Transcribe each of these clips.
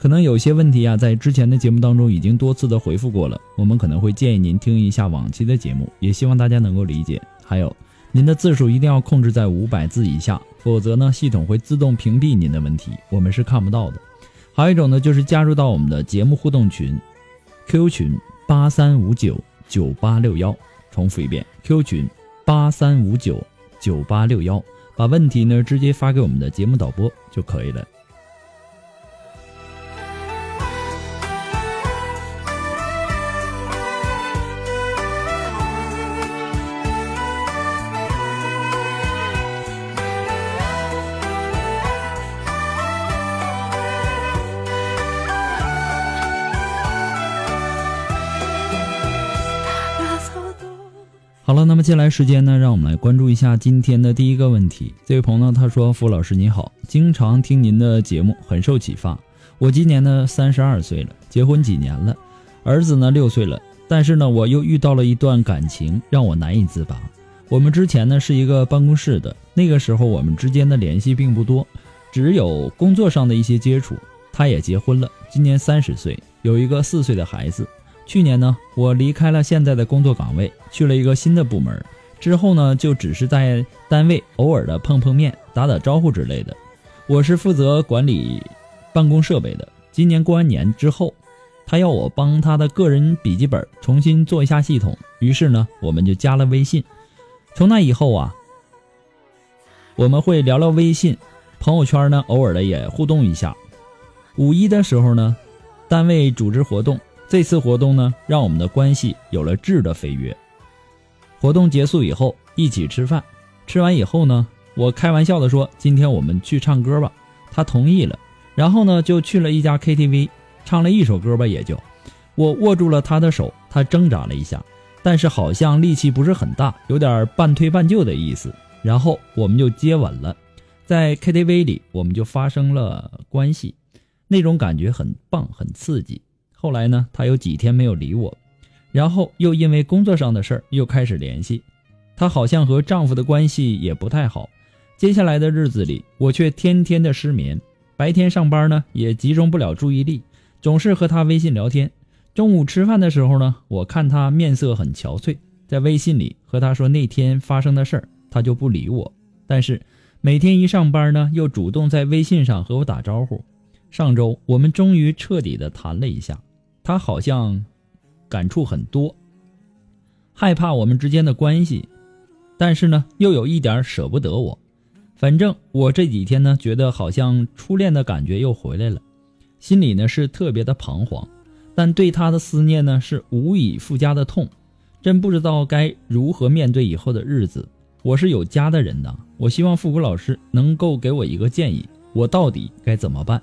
可能有些问题啊，在之前的节目当中已经多次的回复过了，我们可能会建议您听一下往期的节目，也希望大家能够理解。还有，您的字数一定要控制在五百字以下，否则呢，系统会自动屏蔽您的问题，我们是看不到的。还有一种呢，就是加入到我们的节目互动群，Q 群八三五九九八六幺，重复一遍，Q 群八三五九九八六幺，把问题呢直接发给我们的节目导播就可以了。接下来时间呢，让我们来关注一下今天的第一个问题。这位朋友呢，他说：“傅老师你好，经常听您的节目，很受启发。我今年呢三十二岁了，结婚几年了，儿子呢六岁了，但是呢我又遇到了一段感情，让我难以自拔。我们之前呢是一个办公室的，那个时候我们之间的联系并不多，只有工作上的一些接触。他也结婚了，今年三十岁，有一个四岁的孩子。”去年呢，我离开了现在的工作岗位，去了一个新的部门。之后呢，就只是在单位偶尔的碰碰面、打打招呼之类的。我是负责管理办公设备的。今年过完年之后，他要我帮他的个人笔记本重新做一下系统，于是呢，我们就加了微信。从那以后啊，我们会聊聊微信，朋友圈呢，偶尔的也互动一下。五一的时候呢，单位组织活动。这次活动呢，让我们的关系有了质的飞跃。活动结束以后，一起吃饭，吃完以后呢，我开玩笑的说：“今天我们去唱歌吧。”他同意了，然后呢，就去了一家 KTV，唱了一首歌吧，也就。我握住了他的手，他挣扎了一下，但是好像力气不是很大，有点半推半就的意思。然后我们就接吻了，在 KTV 里，我们就发生了关系，那种感觉很棒，很刺激。后来呢，她有几天没有理我，然后又因为工作上的事儿又开始联系。她好像和丈夫的关系也不太好。接下来的日子里，我却天天的失眠，白天上班呢也集中不了注意力，总是和她微信聊天。中午吃饭的时候呢，我看她面色很憔悴，在微信里和她说那天发生的事儿，她就不理我。但是每天一上班呢，又主动在微信上和我打招呼。上周我们终于彻底的谈了一下。他好像感触很多，害怕我们之间的关系，但是呢，又有一点舍不得我。反正我这几天呢，觉得好像初恋的感觉又回来了，心里呢是特别的彷徨，但对他的思念呢是无以复加的痛，真不知道该如何面对以后的日子。我是有家的人呐，我希望复古老师能够给我一个建议，我到底该怎么办？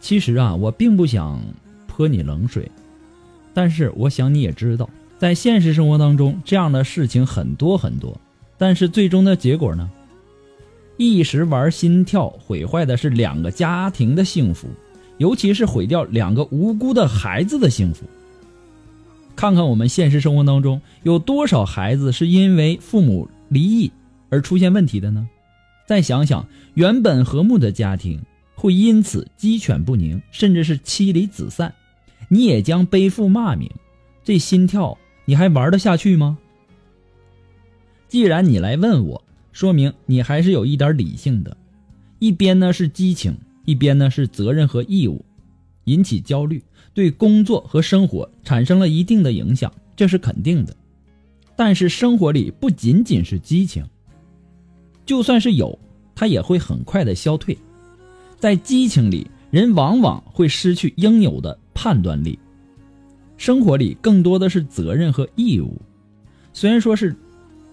其实啊，我并不想泼你冷水，但是我想你也知道，在现实生活当中，这样的事情很多很多。但是最终的结果呢？一时玩心跳，毁坏的是两个家庭的幸福，尤其是毁掉两个无辜的孩子的幸福。看看我们现实生活当中有多少孩子是因为父母离异而出现问题的呢？再想想原本和睦的家庭。会因此鸡犬不宁，甚至是妻离子散，你也将背负骂名。这心跳，你还玩得下去吗？既然你来问我，说明你还是有一点理性的。一边呢是激情，一边呢是责任和义务，引起焦虑，对工作和生活产生了一定的影响，这是肯定的。但是生活里不仅仅是激情，就算是有，它也会很快的消退。在激情里，人往往会失去应有的判断力。生活里更多的是责任和义务，虽然说是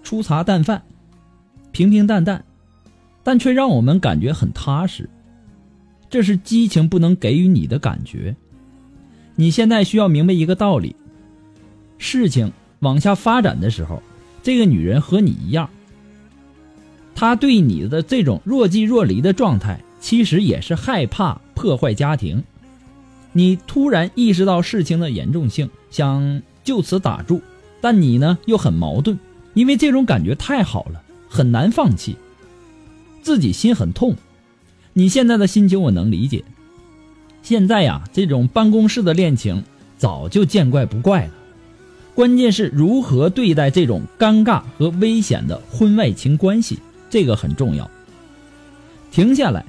粗茶淡饭、平平淡淡，但却让我们感觉很踏实。这是激情不能给予你的感觉。你现在需要明白一个道理：事情往下发展的时候，这个女人和你一样，她对你的这种若即若离的状态。其实也是害怕破坏家庭。你突然意识到事情的严重性，想就此打住，但你呢又很矛盾，因为这种感觉太好了，很难放弃，自己心很痛。你现在的心情我能理解。现在呀，这种办公室的恋情早就见怪不怪了，关键是如何对待这种尴尬和危险的婚外情关系，这个很重要。停下来。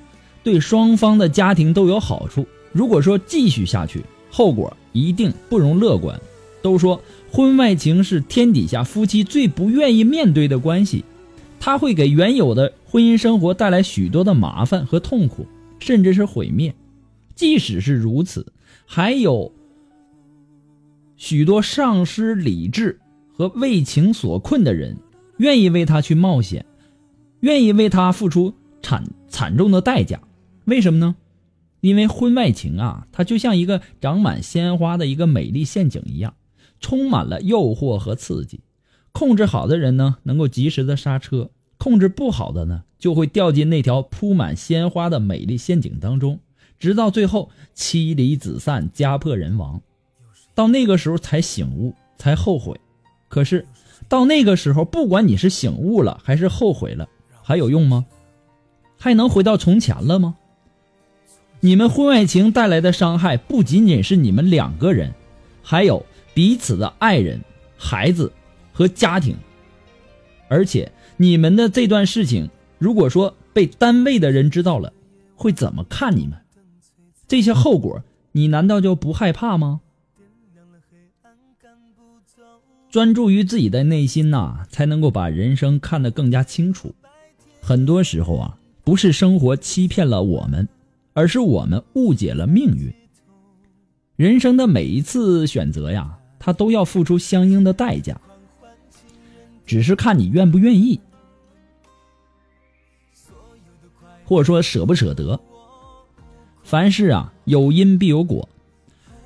对双方的家庭都有好处。如果说继续下去，后果一定不容乐观。都说婚外情是天底下夫妻最不愿意面对的关系，它会给原有的婚姻生活带来许多的麻烦和痛苦，甚至是毁灭。即使是如此，还有许多丧失理智和为情所困的人，愿意为他去冒险，愿意为他付出惨惨重的代价。为什么呢？因为婚外情啊，它就像一个长满鲜花的一个美丽陷阱一样，充满了诱惑和刺激。控制好的人呢，能够及时的刹车；控制不好的呢，就会掉进那条铺满鲜花的美丽陷阱当中，直到最后妻离子散、家破人亡。到那个时候才醒悟，才后悔。可是到那个时候，不管你是醒悟了还是后悔了，还有用吗？还能回到从前了吗？你们婚外情带来的伤害不仅仅是你们两个人，还有彼此的爱人、孩子和家庭。而且你们的这段事情，如果说被单位的人知道了，会怎么看你们？这些后果，你难道就不害怕吗？专注于自己的内心呐，才能够把人生看得更加清楚。很多时候啊，不是生活欺骗了我们。而是我们误解了命运。人生的每一次选择呀，它都要付出相应的代价，只是看你愿不愿意，或者说舍不舍得。凡事啊，有因必有果，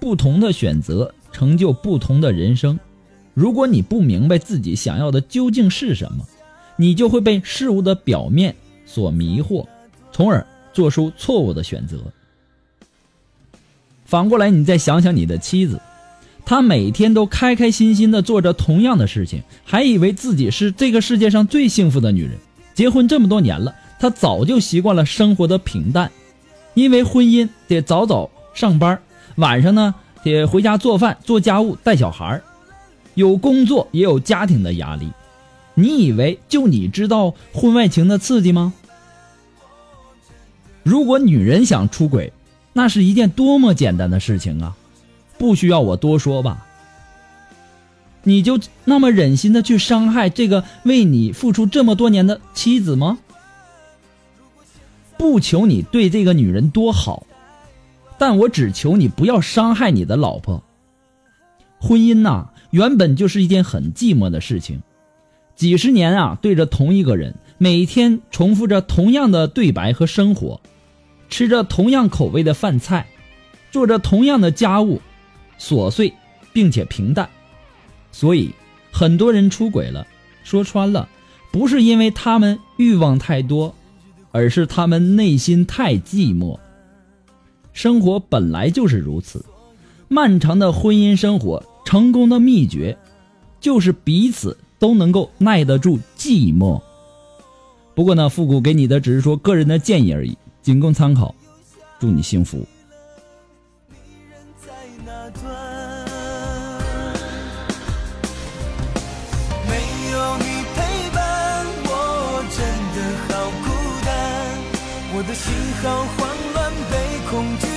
不同的选择成就不同的人生。如果你不明白自己想要的究竟是什么，你就会被事物的表面所迷惑，从而。做出错误的选择。反过来，你再想想你的妻子，她每天都开开心心的做着同样的事情，还以为自己是这个世界上最幸福的女人。结婚这么多年了，她早就习惯了生活的平淡，因为婚姻得早早上班，晚上呢得回家做饭、做家务、带小孩有工作也有家庭的压力。你以为就你知道婚外情的刺激吗？如果女人想出轨，那是一件多么简单的事情啊，不需要我多说吧？你就那么忍心的去伤害这个为你付出这么多年的妻子吗？不求你对这个女人多好，但我只求你不要伤害你的老婆。婚姻呐，原本就是一件很寂寞的事情，几十年啊，对着同一个人，每天重复着同样的对白和生活。吃着同样口味的饭菜，做着同样的家务，琐碎并且平淡，所以很多人出轨了。说穿了，不是因为他们欲望太多，而是他们内心太寂寞。生活本来就是如此，漫长的婚姻生活成功的秘诀，就是彼此都能够耐得住寂寞。不过呢，复古给你的只是说个人的建议而已。仅供参考祝你幸福。没有你陪伴我真的好孤单我的心好慌乱被恐惧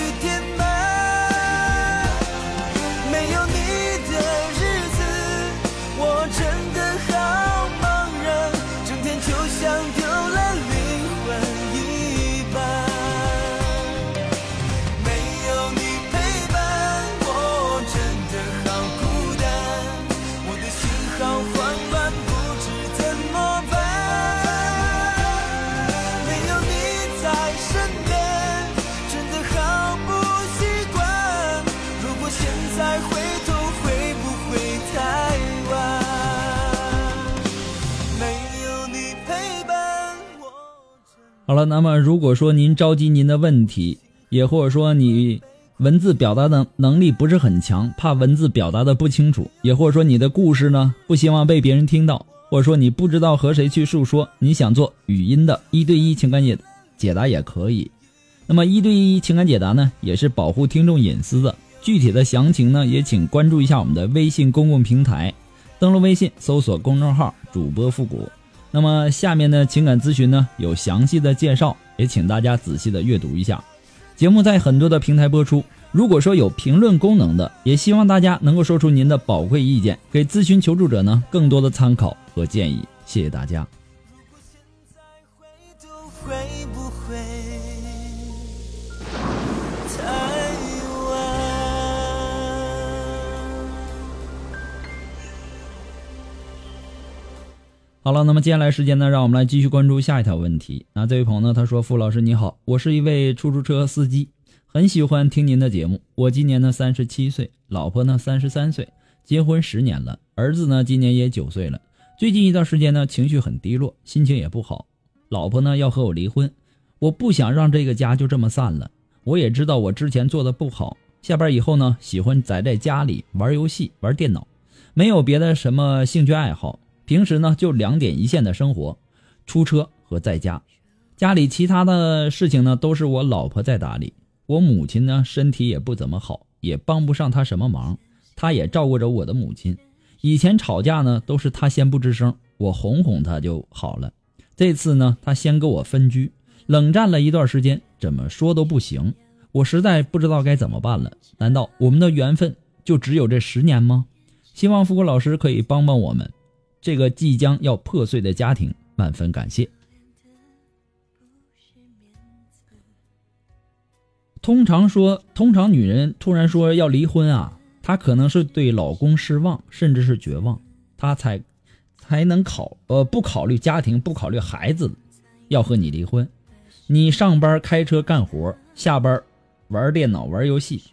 好了，那么如果说您着急您的问题，也或者说你文字表达的能力不是很强，怕文字表达的不清楚，也或者说你的故事呢不希望被别人听到，或者说你不知道和谁去诉说，你想做语音的一对一情感解解答也可以。那么一对一情感解答呢，也是保护听众隐私的。具体的详情呢，也请关注一下我们的微信公共平台，登录微信搜索公众号“主播复古”。那么下面的情感咨询呢有详细的介绍，也请大家仔细的阅读一下。节目在很多的平台播出，如果说有评论功能的，也希望大家能够说出您的宝贵意见，给咨询求助者呢更多的参考和建议。谢谢大家。好了，那么接下来时间呢，让我们来继续关注下一条问题。那这位朋友呢，他说：“傅老师你好，我是一位出租车司机，很喜欢听您的节目。我今年呢三十七岁，老婆呢三十三岁，结婚十年了，儿子呢今年也九岁了。最近一段时间呢，情绪很低落，心情也不好。老婆呢要和我离婚，我不想让这个家就这么散了。我也知道我之前做的不好，下班以后呢，喜欢宅在家里玩游戏、玩电脑，没有别的什么兴趣爱好。平时呢就两点一线的生活，出车和在家。家里其他的事情呢都是我老婆在打理。我母亲呢身体也不怎么好，也帮不上她什么忙。她也照顾着我的母亲。以前吵架呢都是她先不吱声，我哄哄她就好了。这次呢她先跟我分居，冷战了一段时间，怎么说都不行。我实在不知道该怎么办了。难道我们的缘分就只有这十年吗？希望富国老师可以帮帮我们。这个即将要破碎的家庭，万分感谢。通常说，通常女人突然说要离婚啊，她可能是对老公失望，甚至是绝望，她才才能考呃不考虑家庭，不考虑孩子，要和你离婚。你上班开车干活，下班玩电脑玩游戏，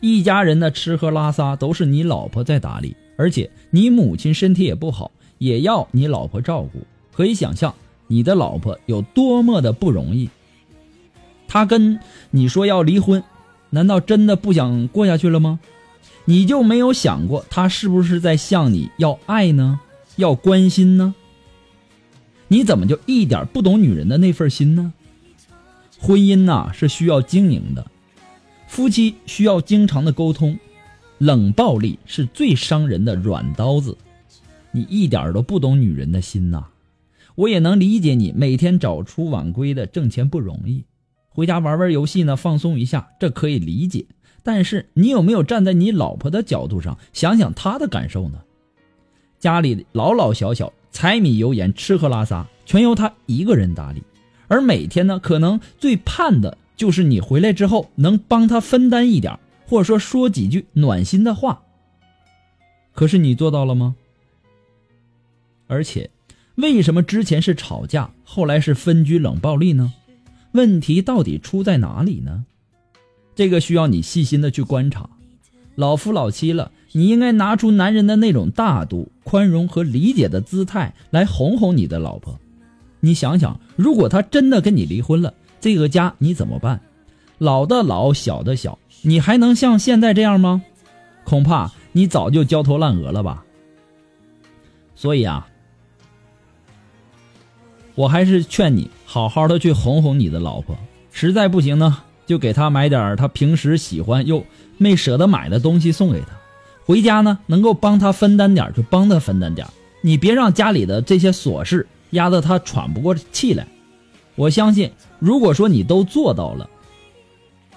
一家人的吃喝拉撒都是你老婆在打理，而且你母亲身体也不好。也要你老婆照顾，可以想象你的老婆有多么的不容易。她跟你说要离婚，难道真的不想过下去了吗？你就没有想过她是不是在向你要爱呢？要关心呢？你怎么就一点不懂女人的那份心呢？婚姻呐是需要经营的，夫妻需要经常的沟通，冷暴力是最伤人的软刀子。你一点都不懂女人的心呐，我也能理解你每天早出晚归的挣钱不容易，回家玩玩游戏呢放松一下，这可以理解。但是你有没有站在你老婆的角度上想想她的感受呢？家里老老小小、柴米油盐、吃喝拉撒全由她一个人打理，而每天呢，可能最盼的就是你回来之后能帮她分担一点，或者说说几句暖心的话。可是你做到了吗？而且，为什么之前是吵架，后来是分居冷暴力呢？问题到底出在哪里呢？这个需要你细心的去观察。老夫老妻了，你应该拿出男人的那种大度、宽容和理解的姿态来哄哄你的老婆。你想想，如果她真的跟你离婚了，这个家你怎么办？老的老，小的小，你还能像现在这样吗？恐怕你早就焦头烂额了吧。所以啊。我还是劝你好好的去哄哄你的老婆，实在不行呢，就给她买点她平时喜欢又没舍得买的东西送给她。回家呢，能够帮她分担点就帮她分担点，你别让家里的这些琐事压得她喘不过气来。我相信，如果说你都做到了，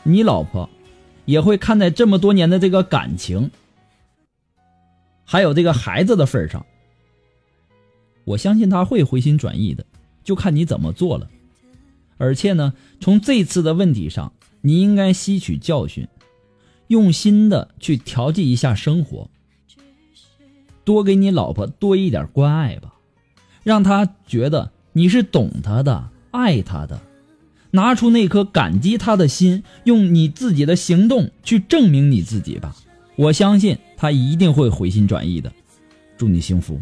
你老婆也会看在这么多年的这个感情，还有这个孩子的份上，我相信他会回心转意的，就看你怎么做了。而且呢，从这次的问题上，你应该吸取教训，用心的去调剂一下生活，多给你老婆多一点关爱吧，让她觉得你是懂她的。爱她的，拿出那颗感激她的心，用你自己的行动去证明你自己吧。我相信他一定会回心转意的。祝你幸福。